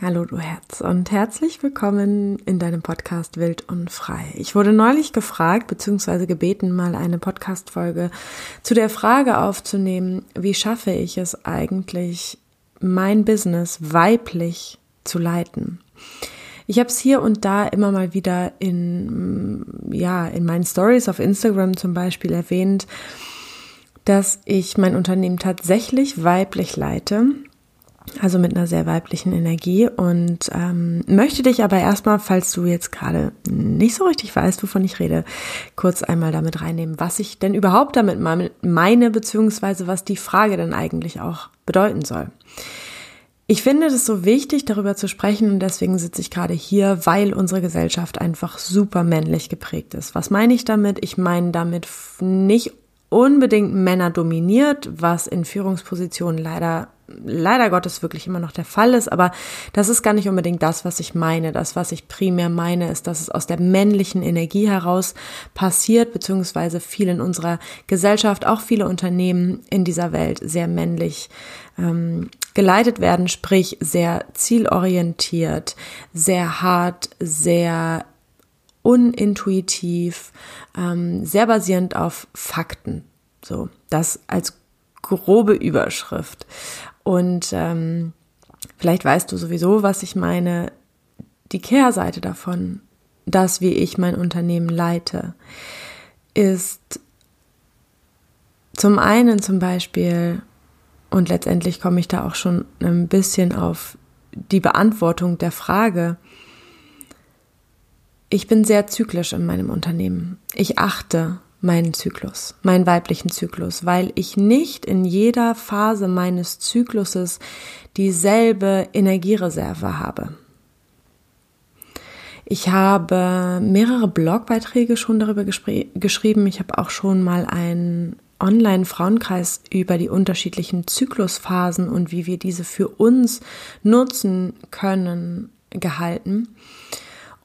Hallo du Herz und herzlich willkommen in deinem Podcast Wild und Frei. Ich wurde neulich gefragt bzw. gebeten, mal eine Podcast-Folge zu der Frage aufzunehmen, wie schaffe ich es eigentlich, mein Business weiblich zu leiten. Ich habe es hier und da immer mal wieder in, ja, in meinen Stories auf Instagram zum Beispiel erwähnt, dass ich mein Unternehmen tatsächlich weiblich leite also mit einer sehr weiblichen Energie und ähm, möchte dich aber erstmal, falls du jetzt gerade nicht so richtig weißt, wovon ich rede, kurz einmal damit reinnehmen, was ich denn überhaupt damit meine, beziehungsweise was die Frage dann eigentlich auch bedeuten soll. Ich finde es so wichtig, darüber zu sprechen und deswegen sitze ich gerade hier, weil unsere Gesellschaft einfach super männlich geprägt ist. Was meine ich damit? Ich meine damit nicht unbedingt Männer dominiert, was in Führungspositionen leider leider Gottes wirklich immer noch der Fall ist, aber das ist gar nicht unbedingt das, was ich meine. Das, was ich primär meine, ist, dass es aus der männlichen Energie heraus passiert, beziehungsweise viel in unserer Gesellschaft, auch viele Unternehmen in dieser Welt sehr männlich ähm, geleitet werden, sprich sehr zielorientiert, sehr hart, sehr unintuitiv, ähm, sehr basierend auf Fakten. So, das als grobe Überschrift. Und ähm, vielleicht weißt du sowieso, was ich meine. Die Kehrseite davon, das, wie ich mein Unternehmen leite, ist zum einen zum Beispiel, und letztendlich komme ich da auch schon ein bisschen auf die Beantwortung der Frage, ich bin sehr zyklisch in meinem Unternehmen. Ich achte meinen Zyklus, meinen weiblichen Zyklus, weil ich nicht in jeder Phase meines Zykluses dieselbe Energiereserve habe. Ich habe mehrere Blogbeiträge schon darüber geschrieben. Ich habe auch schon mal einen Online-Frauenkreis über die unterschiedlichen Zyklusphasen und wie wir diese für uns nutzen können gehalten.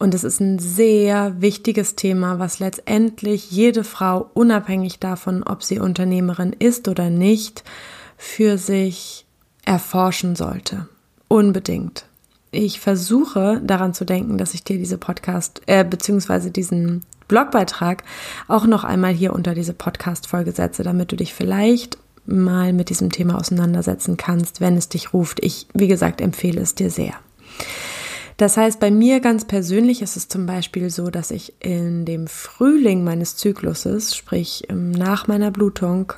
Und es ist ein sehr wichtiges Thema, was letztendlich jede Frau, unabhängig davon, ob sie Unternehmerin ist oder nicht, für sich erforschen sollte. Unbedingt. Ich versuche daran zu denken, dass ich dir diese Podcast, äh, beziehungsweise diesen Blogbeitrag auch noch einmal hier unter diese Podcast-Folge setze, damit du dich vielleicht mal mit diesem Thema auseinandersetzen kannst, wenn es dich ruft. Ich, wie gesagt, empfehle es dir sehr. Das heißt, bei mir ganz persönlich ist es zum Beispiel so, dass ich in dem Frühling meines Zykluses, sprich ähm, nach meiner Blutung,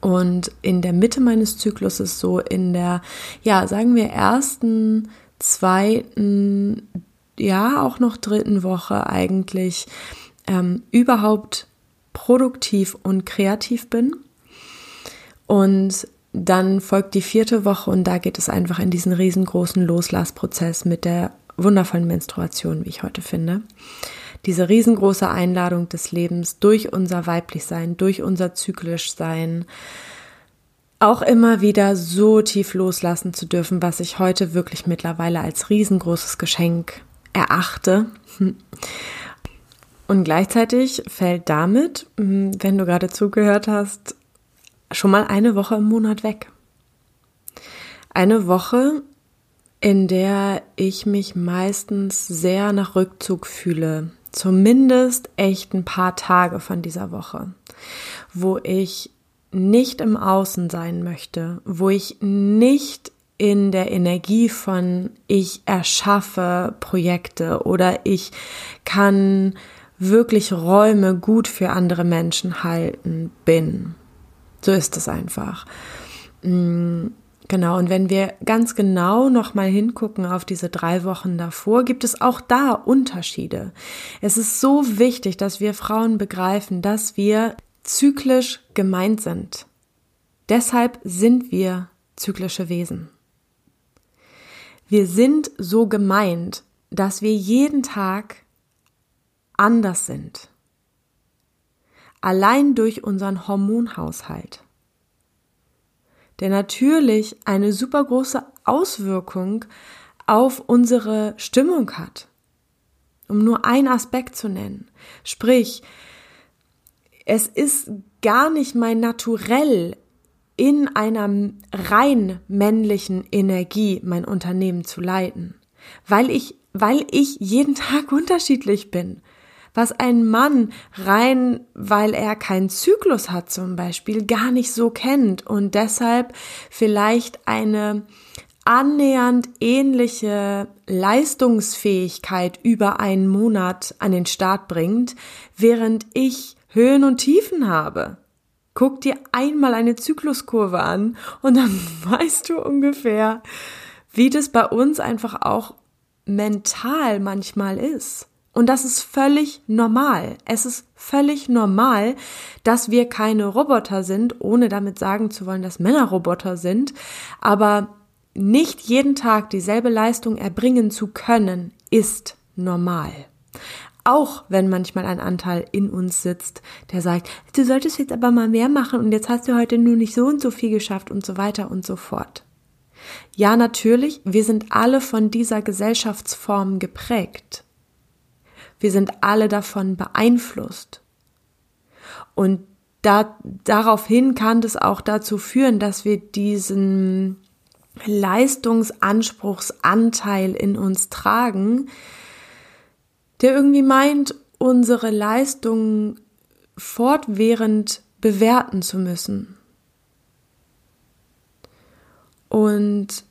und in der Mitte meines Zykluses, so in der, ja, sagen wir ersten, zweiten, ja, auch noch dritten Woche eigentlich ähm, überhaupt produktiv und kreativ bin. Und dann folgt die vierte Woche und da geht es einfach in diesen riesengroßen Loslassprozess mit der wundervollen Menstruation, wie ich heute finde. Diese riesengroße Einladung des Lebens durch unser Weiblichsein, durch unser Zyklischsein, auch immer wieder so tief loslassen zu dürfen, was ich heute wirklich mittlerweile als riesengroßes Geschenk erachte. Und gleichzeitig fällt damit, wenn du gerade zugehört hast, schon mal eine Woche im Monat weg. Eine Woche, in der ich mich meistens sehr nach Rückzug fühle. Zumindest echt ein paar Tage von dieser Woche, wo ich nicht im Außen sein möchte, wo ich nicht in der Energie von ich erschaffe Projekte oder ich kann wirklich Räume gut für andere Menschen halten bin. So ist es einfach. Mm, genau, und wenn wir ganz genau nochmal hingucken auf diese drei Wochen davor, gibt es auch da Unterschiede. Es ist so wichtig, dass wir Frauen begreifen, dass wir zyklisch gemeint sind. Deshalb sind wir zyklische Wesen. Wir sind so gemeint, dass wir jeden Tag anders sind allein durch unseren Hormonhaushalt, der natürlich eine super große Auswirkung auf unsere Stimmung hat. Um nur einen Aspekt zu nennen. Sprich, es ist gar nicht mein Naturell, in einer rein männlichen Energie mein Unternehmen zu leiten, weil ich, weil ich jeden Tag unterschiedlich bin. Was ein Mann rein, weil er keinen Zyklus hat zum Beispiel, gar nicht so kennt und deshalb vielleicht eine annähernd ähnliche Leistungsfähigkeit über einen Monat an den Start bringt, während ich Höhen und Tiefen habe. Guck dir einmal eine Zykluskurve an und dann weißt du ungefähr, wie das bei uns einfach auch mental manchmal ist. Und das ist völlig normal. Es ist völlig normal, dass wir keine Roboter sind, ohne damit sagen zu wollen, dass Männer Roboter sind. Aber nicht jeden Tag dieselbe Leistung erbringen zu können, ist normal. Auch wenn manchmal ein Anteil in uns sitzt, der sagt, du solltest jetzt aber mal mehr machen und jetzt hast du heute nur nicht so und so viel geschafft und so weiter und so fort. Ja, natürlich, wir sind alle von dieser Gesellschaftsform geprägt. Wir sind alle davon beeinflusst. Und da, daraufhin kann das auch dazu führen, dass wir diesen Leistungsanspruchsanteil in uns tragen, der irgendwie meint, unsere Leistungen fortwährend bewerten zu müssen. Und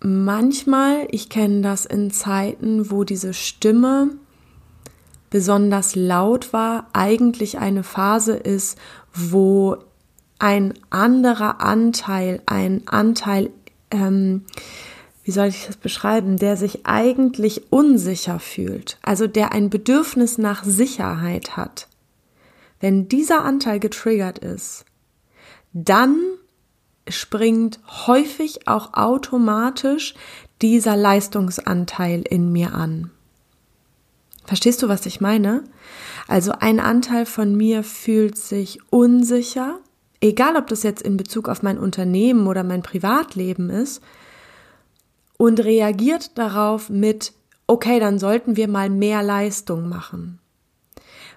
manchmal, ich kenne das in Zeiten, wo diese Stimme besonders laut war, eigentlich eine Phase ist, wo ein anderer Anteil, ein Anteil ähm, wie soll ich das beschreiben, der sich eigentlich unsicher fühlt, also der ein Bedürfnis nach Sicherheit hat, wenn dieser Anteil getriggert ist, dann springt häufig auch automatisch dieser Leistungsanteil in mir an. Verstehst du, was ich meine? Also ein Anteil von mir fühlt sich unsicher, egal ob das jetzt in Bezug auf mein Unternehmen oder mein Privatleben ist, und reagiert darauf mit, okay, dann sollten wir mal mehr Leistung machen.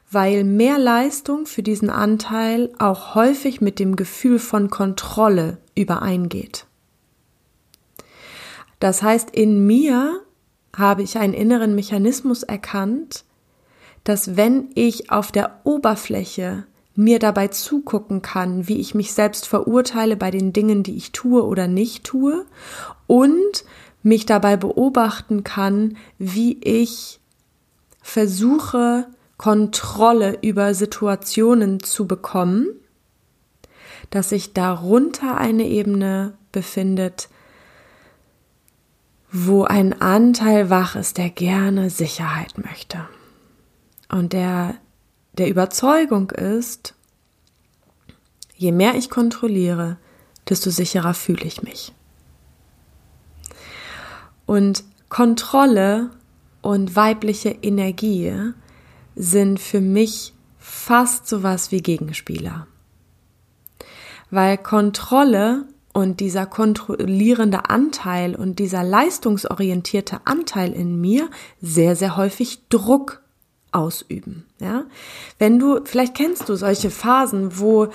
Weil mehr Leistung für diesen Anteil auch häufig mit dem Gefühl von Kontrolle übereingeht. Das heißt, in mir habe ich einen inneren Mechanismus erkannt, dass wenn ich auf der Oberfläche mir dabei zugucken kann, wie ich mich selbst verurteile bei den Dingen, die ich tue oder nicht tue und mich dabei beobachten kann, wie ich versuche, Kontrolle über Situationen zu bekommen, dass sich darunter eine Ebene befindet, wo ein Anteil wach ist, der gerne Sicherheit möchte und der der Überzeugung ist, je mehr ich kontrolliere, desto sicherer fühle ich mich. Und Kontrolle und weibliche Energie sind für mich fast sowas wie Gegenspieler. Weil Kontrolle und dieser kontrollierende Anteil und dieser leistungsorientierte Anteil in mir sehr, sehr häufig Druck ausüben, ja? Wenn du, vielleicht kennst du solche Phasen, wo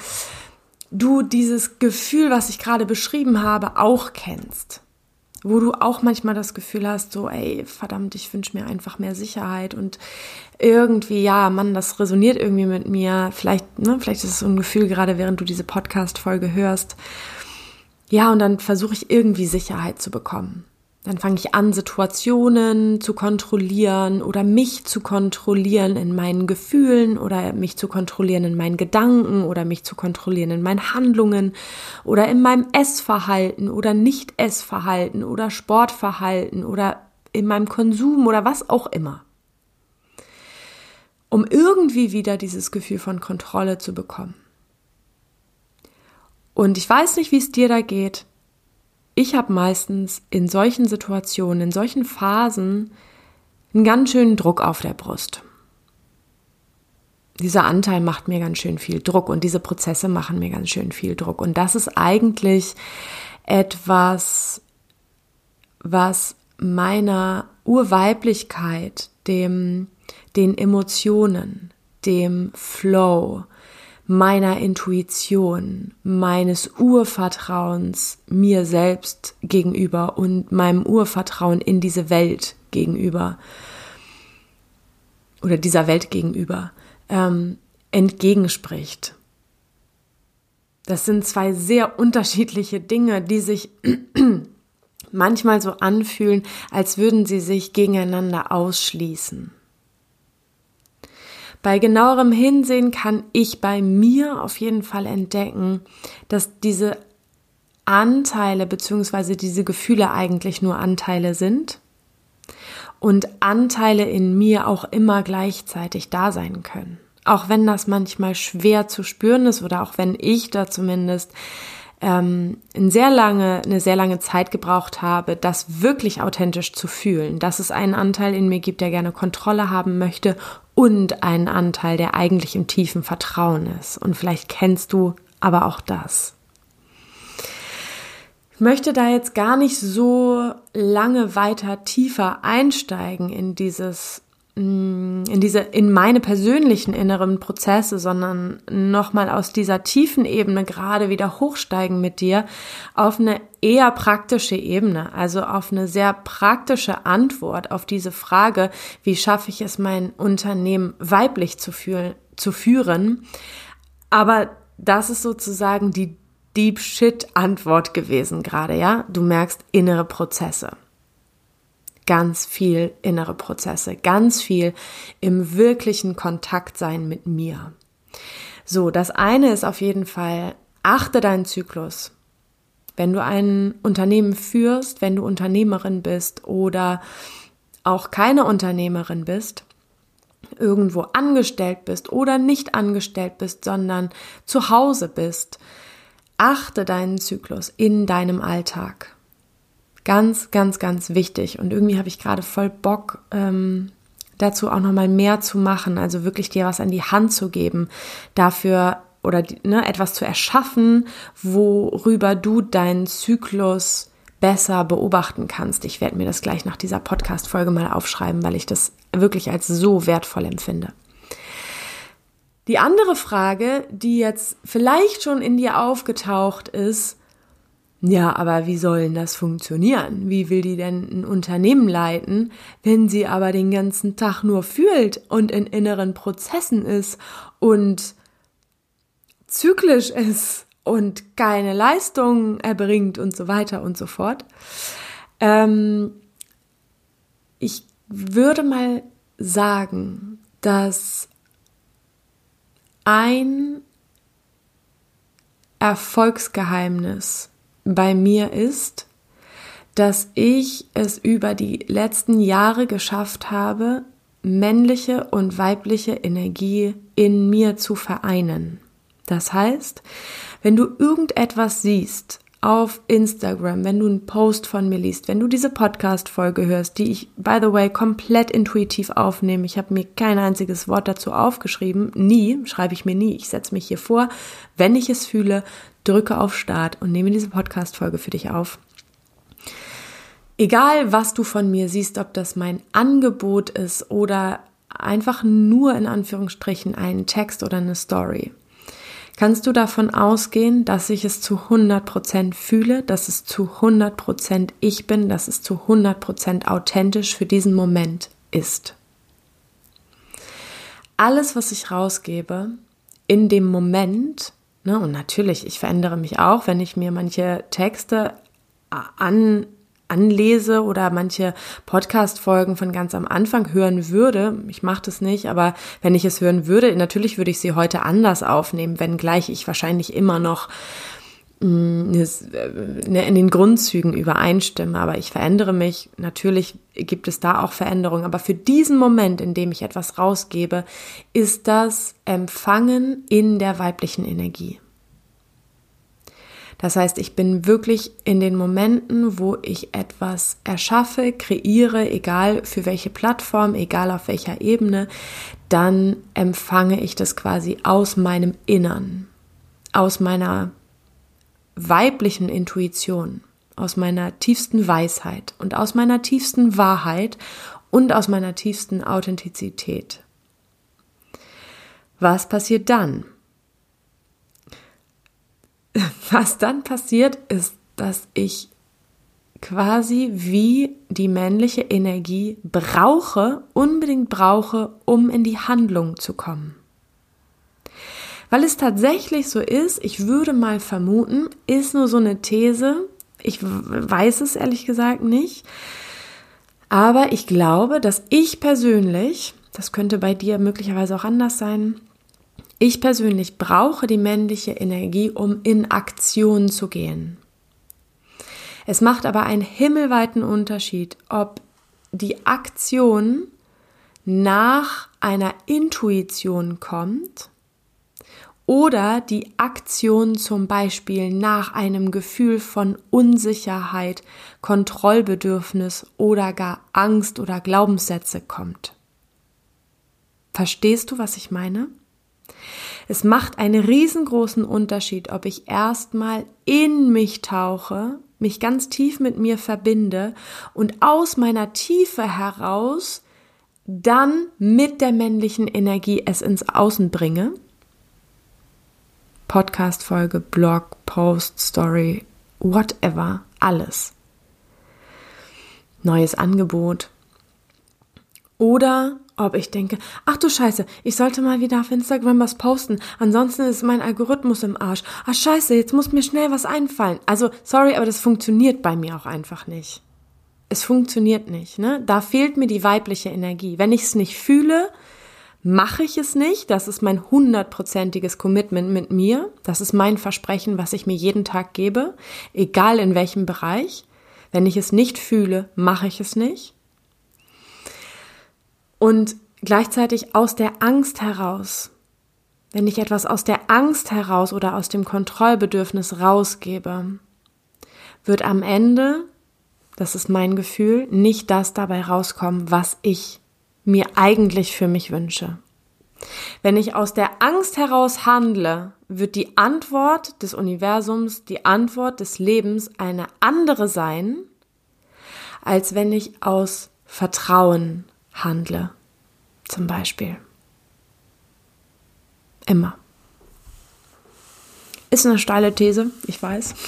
du dieses Gefühl, was ich gerade beschrieben habe, auch kennst wo du auch manchmal das Gefühl hast, so, ey, verdammt, ich wünsche mir einfach mehr Sicherheit und irgendwie, ja, Mann, das resoniert irgendwie mit mir. Vielleicht, ne, vielleicht ist es so ein Gefühl, gerade während du diese Podcast-Folge hörst. Ja, und dann versuche ich irgendwie Sicherheit zu bekommen. Dann fange ich an, Situationen zu kontrollieren oder mich zu kontrollieren in meinen Gefühlen oder mich zu kontrollieren in meinen Gedanken oder mich zu kontrollieren in meinen Handlungen oder in meinem Essverhalten oder Nicht-Essverhalten oder Sportverhalten oder in meinem Konsum oder was auch immer. Um irgendwie wieder dieses Gefühl von Kontrolle zu bekommen. Und ich weiß nicht, wie es dir da geht ich habe meistens in solchen Situationen, in solchen Phasen einen ganz schönen Druck auf der Brust. Dieser Anteil macht mir ganz schön viel Druck und diese Prozesse machen mir ganz schön viel Druck. Und das ist eigentlich etwas, was meiner Urweiblichkeit, dem, den Emotionen, dem Flow, meiner Intuition, meines Urvertrauens mir selbst gegenüber und meinem Urvertrauen in diese Welt gegenüber oder dieser Welt gegenüber ähm, entgegenspricht. Das sind zwei sehr unterschiedliche Dinge, die sich manchmal so anfühlen, als würden sie sich gegeneinander ausschließen. Bei genauerem Hinsehen kann ich bei mir auf jeden Fall entdecken, dass diese Anteile bzw. diese Gefühle eigentlich nur Anteile sind und Anteile in mir auch immer gleichzeitig da sein können. Auch wenn das manchmal schwer zu spüren ist oder auch wenn ich da zumindest ähm, eine sehr lange, eine sehr lange Zeit gebraucht habe, das wirklich authentisch zu fühlen, dass es einen Anteil in mir gibt, der gerne Kontrolle haben möchte und einen Anteil, der eigentlich im tiefen Vertrauen ist. Und vielleicht kennst du aber auch das. Ich möchte da jetzt gar nicht so lange weiter tiefer einsteigen in dieses in diese, in meine persönlichen inneren Prozesse, sondern nochmal aus dieser tiefen Ebene gerade wieder hochsteigen mit dir auf eine eher praktische Ebene, also auf eine sehr praktische Antwort auf diese Frage, wie schaffe ich es, mein Unternehmen weiblich zu, fühlen, zu führen. Aber das ist sozusagen die Deep Shit Antwort gewesen gerade, ja? Du merkst innere Prozesse ganz viel innere Prozesse, ganz viel im wirklichen Kontakt sein mit mir. So, das eine ist auf jeden Fall, achte deinen Zyklus. Wenn du ein Unternehmen führst, wenn du Unternehmerin bist oder auch keine Unternehmerin bist, irgendwo angestellt bist oder nicht angestellt bist, sondern zu Hause bist, achte deinen Zyklus in deinem Alltag. Ganz, ganz, ganz wichtig. Und irgendwie habe ich gerade voll Bock, ähm, dazu auch nochmal mehr zu machen. Also wirklich dir was an die Hand zu geben, dafür oder ne, etwas zu erschaffen, worüber du deinen Zyklus besser beobachten kannst. Ich werde mir das gleich nach dieser Podcast-Folge mal aufschreiben, weil ich das wirklich als so wertvoll empfinde. Die andere Frage, die jetzt vielleicht schon in dir aufgetaucht ist, ja, aber wie sollen das funktionieren? Wie will die denn ein Unternehmen leiten, wenn sie aber den ganzen Tag nur fühlt und in inneren Prozessen ist und zyklisch ist und keine Leistung erbringt und so weiter und so fort? Ähm, ich würde mal sagen, dass ein Erfolgsgeheimnis bei mir ist, dass ich es über die letzten Jahre geschafft habe, männliche und weibliche Energie in mir zu vereinen. Das heißt, wenn du irgendetwas siehst auf Instagram, wenn du einen Post von mir liest, wenn du diese Podcast-Folge hörst, die ich, by the way, komplett intuitiv aufnehme, ich habe mir kein einziges Wort dazu aufgeschrieben, nie, schreibe ich mir nie, ich setze mich hier vor, wenn ich es fühle, drücke auf Start und nehme diese Podcast-Folge für dich auf. Egal, was du von mir siehst, ob das mein Angebot ist oder einfach nur in Anführungsstrichen ein Text oder eine Story, kannst du davon ausgehen, dass ich es zu 100% fühle, dass es zu 100% ich bin, dass es zu 100% authentisch für diesen Moment ist. Alles, was ich rausgebe, in dem Moment Ne? Und natürlich, ich verändere mich auch, wenn ich mir manche Texte an, anlese oder manche Podcast-Folgen von ganz am Anfang hören würde. Ich mache das nicht, aber wenn ich es hören würde, natürlich würde ich sie heute anders aufnehmen, wenngleich ich wahrscheinlich immer noch in den Grundzügen übereinstimme, aber ich verändere mich. Natürlich gibt es da auch Veränderungen, aber für diesen Moment, in dem ich etwas rausgebe, ist das Empfangen in der weiblichen Energie. Das heißt, ich bin wirklich in den Momenten, wo ich etwas erschaffe, kreiere, egal für welche Plattform, egal auf welcher Ebene, dann empfange ich das quasi aus meinem Innern, aus meiner weiblichen Intuition, aus meiner tiefsten Weisheit und aus meiner tiefsten Wahrheit und aus meiner tiefsten Authentizität. Was passiert dann? was dann passiert, ist, dass ich quasi wie die männliche Energie brauche, unbedingt brauche, um in die Handlung zu kommen. Weil es tatsächlich so ist, ich würde mal vermuten, ist nur so eine These, ich weiß es ehrlich gesagt nicht, aber ich glaube, dass ich persönlich, das könnte bei dir möglicherweise auch anders sein, ich persönlich brauche die männliche Energie, um in Aktion zu gehen. Es macht aber einen himmelweiten Unterschied, ob die Aktion nach einer Intuition kommt oder die Aktion zum Beispiel nach einem Gefühl von Unsicherheit, Kontrollbedürfnis oder gar Angst oder Glaubenssätze kommt. Verstehst du, was ich meine? Es macht einen riesengroßen Unterschied, ob ich erstmal in mich tauche, mich ganz tief mit mir verbinde und aus meiner Tiefe heraus dann mit der männlichen Energie es ins Außen bringe. Podcast-Folge, Blog, Post, Story, whatever, alles. Neues Angebot. Oder ob ich denke, ach du Scheiße, ich sollte mal wieder auf Instagram was posten, ansonsten ist mein Algorithmus im Arsch. Ach Scheiße, jetzt muss mir schnell was einfallen. Also, sorry, aber das funktioniert bei mir auch einfach nicht. Es funktioniert nicht, ne? Da fehlt mir die weibliche Energie. Wenn ich es nicht fühle, mache ich es nicht. Das ist mein hundertprozentiges Commitment mit mir. Das ist mein Versprechen, was ich mir jeden Tag gebe, egal in welchem Bereich. Wenn ich es nicht fühle, mache ich es nicht und gleichzeitig aus der Angst heraus. Wenn ich etwas aus der Angst heraus oder aus dem Kontrollbedürfnis rausgebe, wird am Ende, das ist mein Gefühl, nicht das dabei rauskommen, was ich mir eigentlich für mich wünsche. Wenn ich aus der Angst heraus handle, wird die Antwort des Universums, die Antwort des Lebens eine andere sein, als wenn ich aus Vertrauen handle, zum Beispiel. Immer. Ist eine steile These, ich weiß.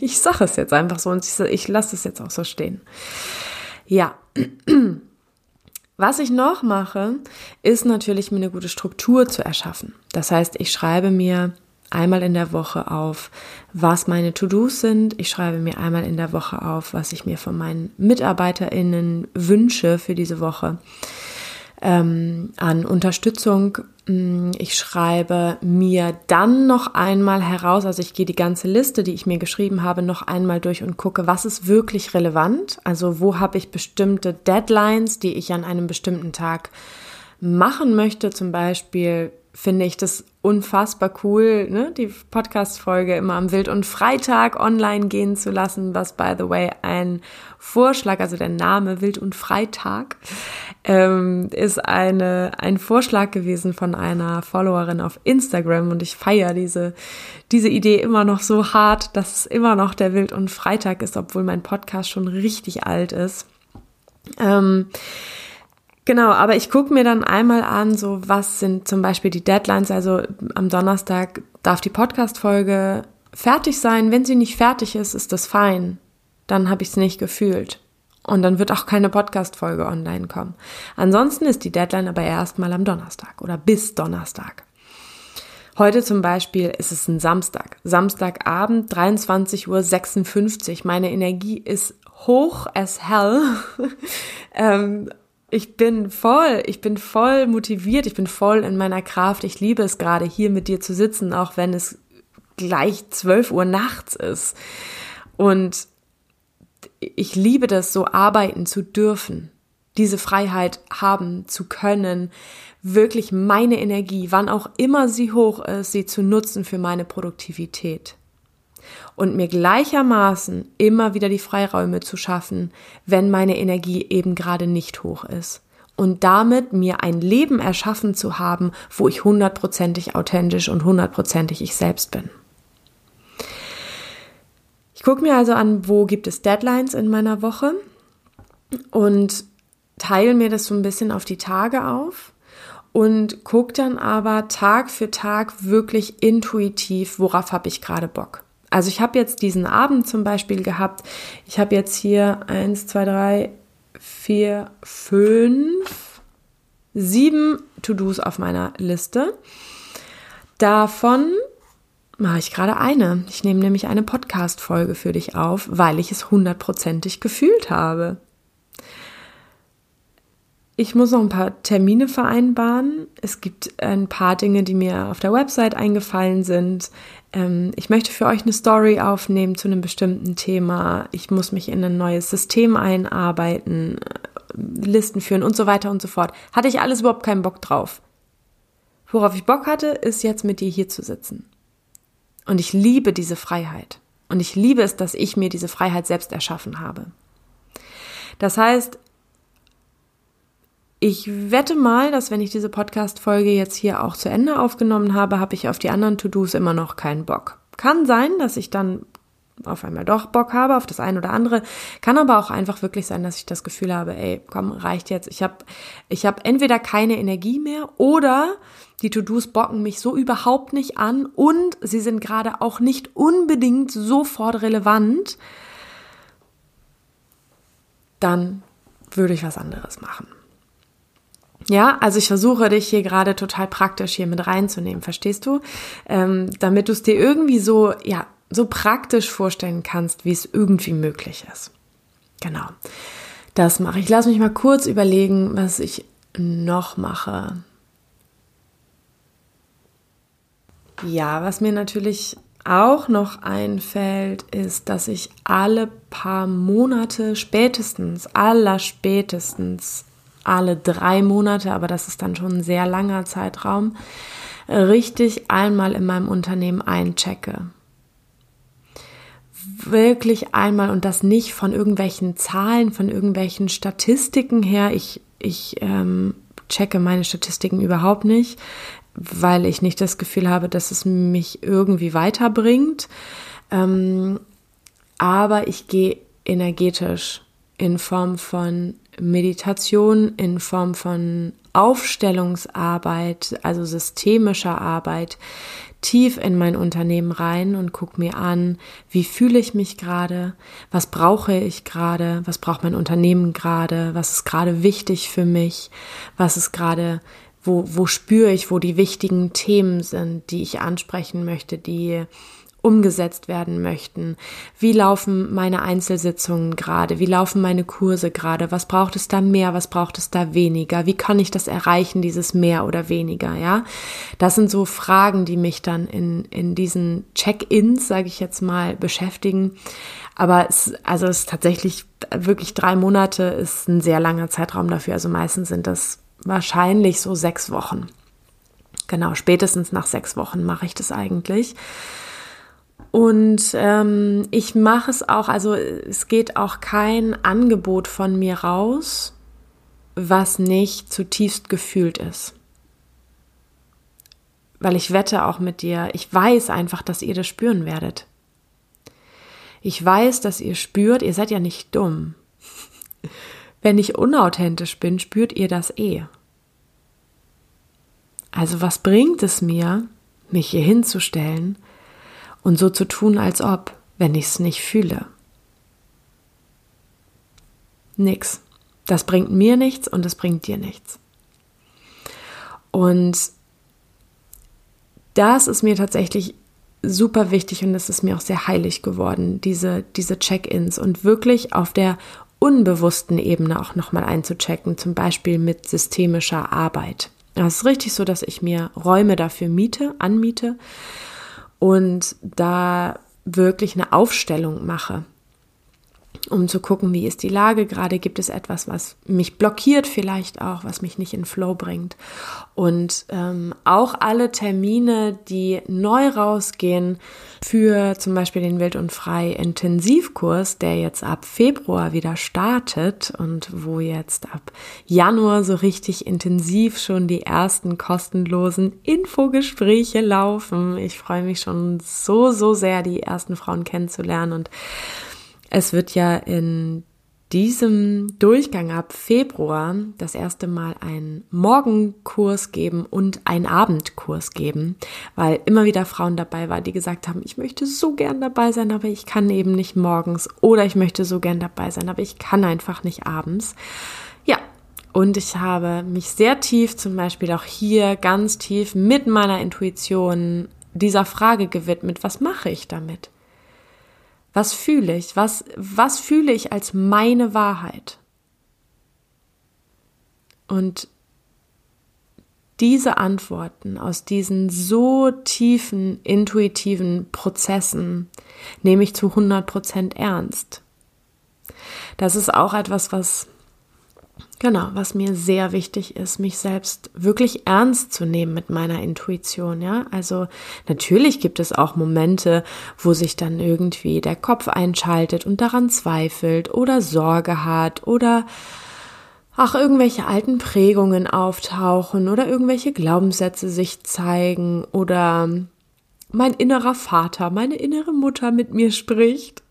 Ich sage es jetzt einfach so und ich lasse es jetzt auch so stehen. Ja. Was ich noch mache, ist natürlich mir eine gute Struktur zu erschaffen. Das heißt, ich schreibe mir einmal in der Woche auf, was meine To-Dos sind. Ich schreibe mir einmal in der Woche auf, was ich mir von meinen MitarbeiterInnen wünsche für diese Woche ähm, an Unterstützung. Mm, ich schreibe mir dann noch einmal heraus, also ich gehe die ganze Liste, die ich mir geschrieben habe, noch einmal durch und gucke, was ist wirklich relevant. Also wo habe ich bestimmte Deadlines, die ich an einem bestimmten Tag machen möchte. Zum Beispiel finde ich das unfassbar cool, ne, die Podcast-Folge immer am Wild- und Freitag online gehen zu lassen, was, by the way, ein Vorschlag, also der Name Wild- und Freitag, ähm, ist eine, ein Vorschlag gewesen von einer Followerin auf Instagram und ich feiere diese, diese Idee immer noch so hart, dass es immer noch der Wild- und Freitag ist, obwohl mein Podcast schon richtig alt ist. Ähm, Genau, aber ich gucke mir dann einmal an, so was sind zum Beispiel die Deadlines. Also am Donnerstag darf die Podcast-Folge fertig sein. Wenn sie nicht fertig ist, ist das fein. Dann habe ich es nicht gefühlt. Und dann wird auch keine Podcast-Folge online kommen. Ansonsten ist die Deadline aber erstmal am Donnerstag oder bis Donnerstag. Heute zum Beispiel ist es ein Samstag. Samstagabend, 23.56 Uhr. Meine Energie ist hoch as hell. ähm, ich bin voll, ich bin voll motiviert, ich bin voll in meiner Kraft. Ich liebe es gerade hier mit dir zu sitzen, auch wenn es gleich 12 Uhr nachts ist. Und ich liebe das, so arbeiten zu dürfen, diese Freiheit haben zu können, wirklich meine Energie, wann auch immer sie hoch ist, sie zu nutzen für meine Produktivität und mir gleichermaßen immer wieder die Freiräume zu schaffen, wenn meine Energie eben gerade nicht hoch ist. Und damit mir ein Leben erschaffen zu haben, wo ich hundertprozentig authentisch und hundertprozentig ich selbst bin. Ich gucke mir also an, wo gibt es Deadlines in meiner Woche und teile mir das so ein bisschen auf die Tage auf und gucke dann aber Tag für Tag wirklich intuitiv, worauf habe ich gerade Bock. Also ich habe jetzt diesen Abend zum Beispiel gehabt. Ich habe jetzt hier eins, zwei, drei, vier, fünf, sieben To-Dos auf meiner Liste. Davon mache ich gerade eine. Ich nehme nämlich eine Podcast-Folge für dich auf, weil ich es hundertprozentig gefühlt habe. Ich muss noch ein paar Termine vereinbaren. Es gibt ein paar Dinge, die mir auf der Website eingefallen sind. Ähm, ich möchte für euch eine Story aufnehmen zu einem bestimmten Thema. Ich muss mich in ein neues System einarbeiten, äh, Listen führen und so weiter und so fort. Hatte ich alles überhaupt keinen Bock drauf. Worauf ich Bock hatte, ist jetzt mit dir hier zu sitzen. Und ich liebe diese Freiheit. Und ich liebe es, dass ich mir diese Freiheit selbst erschaffen habe. Das heißt, ich wette mal, dass wenn ich diese Podcast-Folge jetzt hier auch zu Ende aufgenommen habe, habe ich auf die anderen To-Dos immer noch keinen Bock. Kann sein, dass ich dann auf einmal doch Bock habe auf das eine oder andere. Kann aber auch einfach wirklich sein, dass ich das Gefühl habe, ey, komm, reicht jetzt. Ich habe ich hab entweder keine Energie mehr oder die To-Dos bocken mich so überhaupt nicht an und sie sind gerade auch nicht unbedingt sofort relevant. Dann würde ich was anderes machen. Ja, also ich versuche dich hier gerade total praktisch hier mit reinzunehmen, verstehst du? Ähm, damit du es dir irgendwie so, ja, so praktisch vorstellen kannst, wie es irgendwie möglich ist. Genau. Das mache ich. Lass mich mal kurz überlegen, was ich noch mache. Ja, was mir natürlich auch noch einfällt, ist, dass ich alle paar Monate spätestens, aller spätestens alle drei Monate, aber das ist dann schon ein sehr langer Zeitraum, richtig einmal in meinem Unternehmen einchecke wirklich einmal und das nicht von irgendwelchen Zahlen, von irgendwelchen Statistiken her. Ich, ich ähm, checke meine Statistiken überhaupt nicht, weil ich nicht das Gefühl habe, dass es mich irgendwie weiterbringt. Ähm, aber ich gehe energetisch in Form von Meditation, in Form von Aufstellungsarbeit, also systemischer Arbeit, tief in mein Unternehmen rein und gucke mir an, wie fühle ich mich gerade, was brauche ich gerade, was braucht mein Unternehmen gerade, was ist gerade wichtig für mich, was ist gerade, wo, wo spüre ich, wo die wichtigen Themen sind, die ich ansprechen möchte, die umgesetzt werden möchten. Wie laufen meine Einzelsitzungen gerade? Wie laufen meine Kurse gerade? Was braucht es da mehr? Was braucht es da weniger? Wie kann ich das erreichen, dieses mehr oder weniger? Ja, das sind so Fragen, die mich dann in, in diesen Check-ins, sage ich jetzt mal, beschäftigen. Aber es, also es ist tatsächlich wirklich drei Monate ist ein sehr langer Zeitraum dafür. Also meistens sind das wahrscheinlich so sechs Wochen. Genau, spätestens nach sechs Wochen mache ich das eigentlich. Und ähm, ich mache es auch, also es geht auch kein Angebot von mir raus, was nicht zutiefst gefühlt ist. Weil ich wette auch mit dir, ich weiß einfach, dass ihr das spüren werdet. Ich weiß, dass ihr spürt, ihr seid ja nicht dumm. Wenn ich unauthentisch bin, spürt ihr das eh. Also was bringt es mir, mich hier hinzustellen und so zu tun, als ob, wenn ich es nicht fühle. Nix. Das bringt mir nichts und es bringt dir nichts. Und das ist mir tatsächlich super wichtig und es ist mir auch sehr heilig geworden, diese, diese Check-ins und wirklich auf der unbewussten Ebene auch nochmal einzuchecken, zum Beispiel mit systemischer Arbeit. Es ist richtig so, dass ich mir Räume dafür miete, anmiete und da wirklich eine Aufstellung mache, um zu gucken, wie ist die Lage gerade, gibt es etwas, was mich blockiert vielleicht auch, was mich nicht in Flow bringt. Und ähm, auch alle Termine, die neu rausgehen für zum Beispiel den Wild und Frei Intensivkurs, der jetzt ab Februar wieder startet und wo jetzt ab Januar so richtig intensiv schon die ersten kostenlosen Infogespräche laufen. Ich freue mich schon so, so sehr, die ersten Frauen kennenzulernen und es wird ja in diesem Durchgang ab Februar das erste Mal einen Morgenkurs geben und einen Abendkurs geben, weil immer wieder Frauen dabei waren, die gesagt haben, ich möchte so gern dabei sein, aber ich kann eben nicht morgens oder ich möchte so gern dabei sein, aber ich kann einfach nicht abends. Ja, und ich habe mich sehr tief, zum Beispiel auch hier ganz tief mit meiner Intuition dieser Frage gewidmet, was mache ich damit? Was fühle ich? Was, was fühle ich als meine Wahrheit? Und diese Antworten aus diesen so tiefen, intuitiven Prozessen nehme ich zu 100 Prozent ernst. Das ist auch etwas, was Genau, was mir sehr wichtig ist, mich selbst wirklich ernst zu nehmen mit meiner Intuition, ja. Also natürlich gibt es auch Momente, wo sich dann irgendwie der Kopf einschaltet und daran zweifelt oder Sorge hat oder ach, irgendwelche alten Prägungen auftauchen oder irgendwelche Glaubenssätze sich zeigen oder mein innerer Vater, meine innere Mutter mit mir spricht.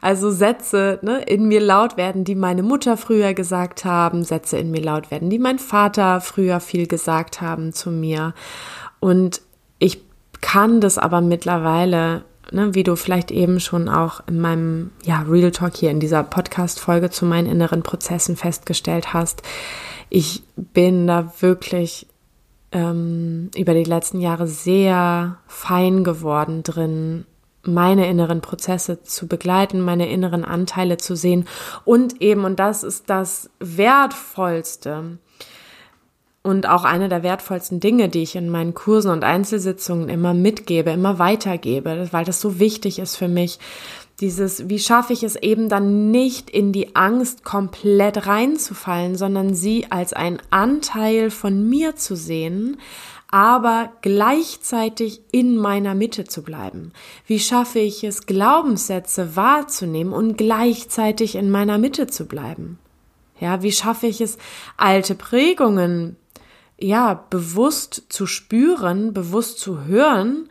Also Sätze ne, in mir laut werden, die meine Mutter früher gesagt haben, Sätze in mir laut werden, die mein Vater früher viel gesagt haben zu mir. Und ich kann das aber mittlerweile, ne, wie du vielleicht eben schon auch in meinem ja, Real Talk hier in dieser Podcast-Folge zu meinen inneren Prozessen festgestellt hast, ich bin da wirklich ähm, über die letzten Jahre sehr fein geworden drin, meine inneren Prozesse zu begleiten, meine inneren Anteile zu sehen. Und eben, und das ist das Wertvollste und auch eine der wertvollsten Dinge, die ich in meinen Kursen und Einzelsitzungen immer mitgebe, immer weitergebe, weil das so wichtig ist für mich, dieses, wie schaffe ich es eben dann nicht in die Angst komplett reinzufallen, sondern sie als ein Anteil von mir zu sehen, aber gleichzeitig in meiner Mitte zu bleiben? Wie schaffe ich es, Glaubenssätze wahrzunehmen und gleichzeitig in meiner Mitte zu bleiben? Ja, wie schaffe ich es, alte Prägungen, ja, bewusst zu spüren, bewusst zu hören,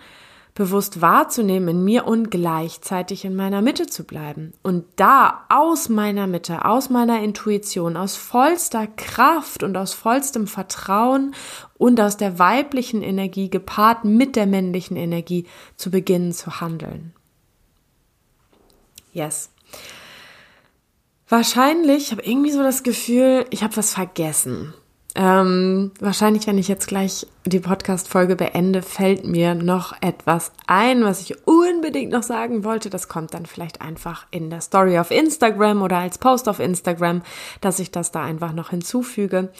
bewusst wahrzunehmen in mir und gleichzeitig in meiner Mitte zu bleiben. Und da aus meiner Mitte, aus meiner Intuition, aus vollster Kraft und aus vollstem Vertrauen und aus der weiblichen Energie gepaart mit der männlichen Energie zu beginnen zu handeln. Yes. Wahrscheinlich, ich habe irgendwie so das Gefühl, ich habe was vergessen. Ähm, wahrscheinlich, wenn ich jetzt gleich die Podcast-Folge beende, fällt mir noch etwas ein, was ich unbedingt noch sagen wollte. Das kommt dann vielleicht einfach in der Story auf Instagram oder als Post auf Instagram, dass ich das da einfach noch hinzufüge.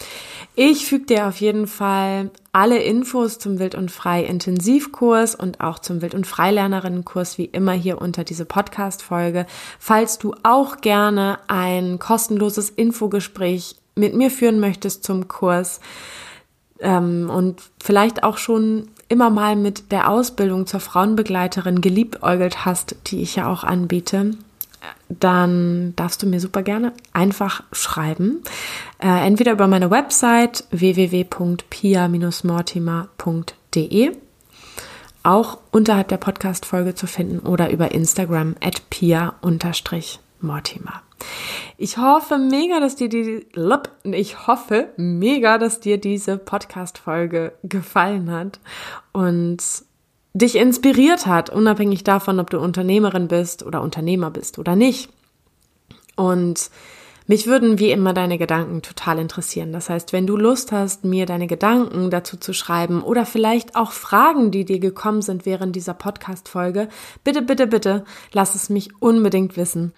Ich füge dir auf jeden Fall alle Infos zum Wild und Frei Intensivkurs und auch zum Wild und Freilernerinnenkurs wie immer hier unter diese Podcast-Folge. Falls du auch gerne ein kostenloses Infogespräch mit mir führen möchtest zum Kurs ähm, und vielleicht auch schon immer mal mit der Ausbildung zur Frauenbegleiterin geliebäugelt hast, die ich ja auch anbiete, dann darfst du mir super gerne einfach schreiben. Äh, entweder über meine Website www.pia-mortimer.de auch unterhalb der Podcast-Folge zu finden oder über Instagram at pia-mortimer. Ich hoffe mega, dass dir die, ich hoffe mega, dass dir diese Podcast-Folge gefallen hat und dich inspiriert hat, unabhängig davon, ob du Unternehmerin bist oder Unternehmer bist oder nicht. Und mich würden wie immer deine Gedanken total interessieren. Das heißt, wenn du Lust hast, mir deine Gedanken dazu zu schreiben oder vielleicht auch Fragen, die dir gekommen sind während dieser Podcast-Folge, bitte, bitte, bitte, lass es mich unbedingt wissen.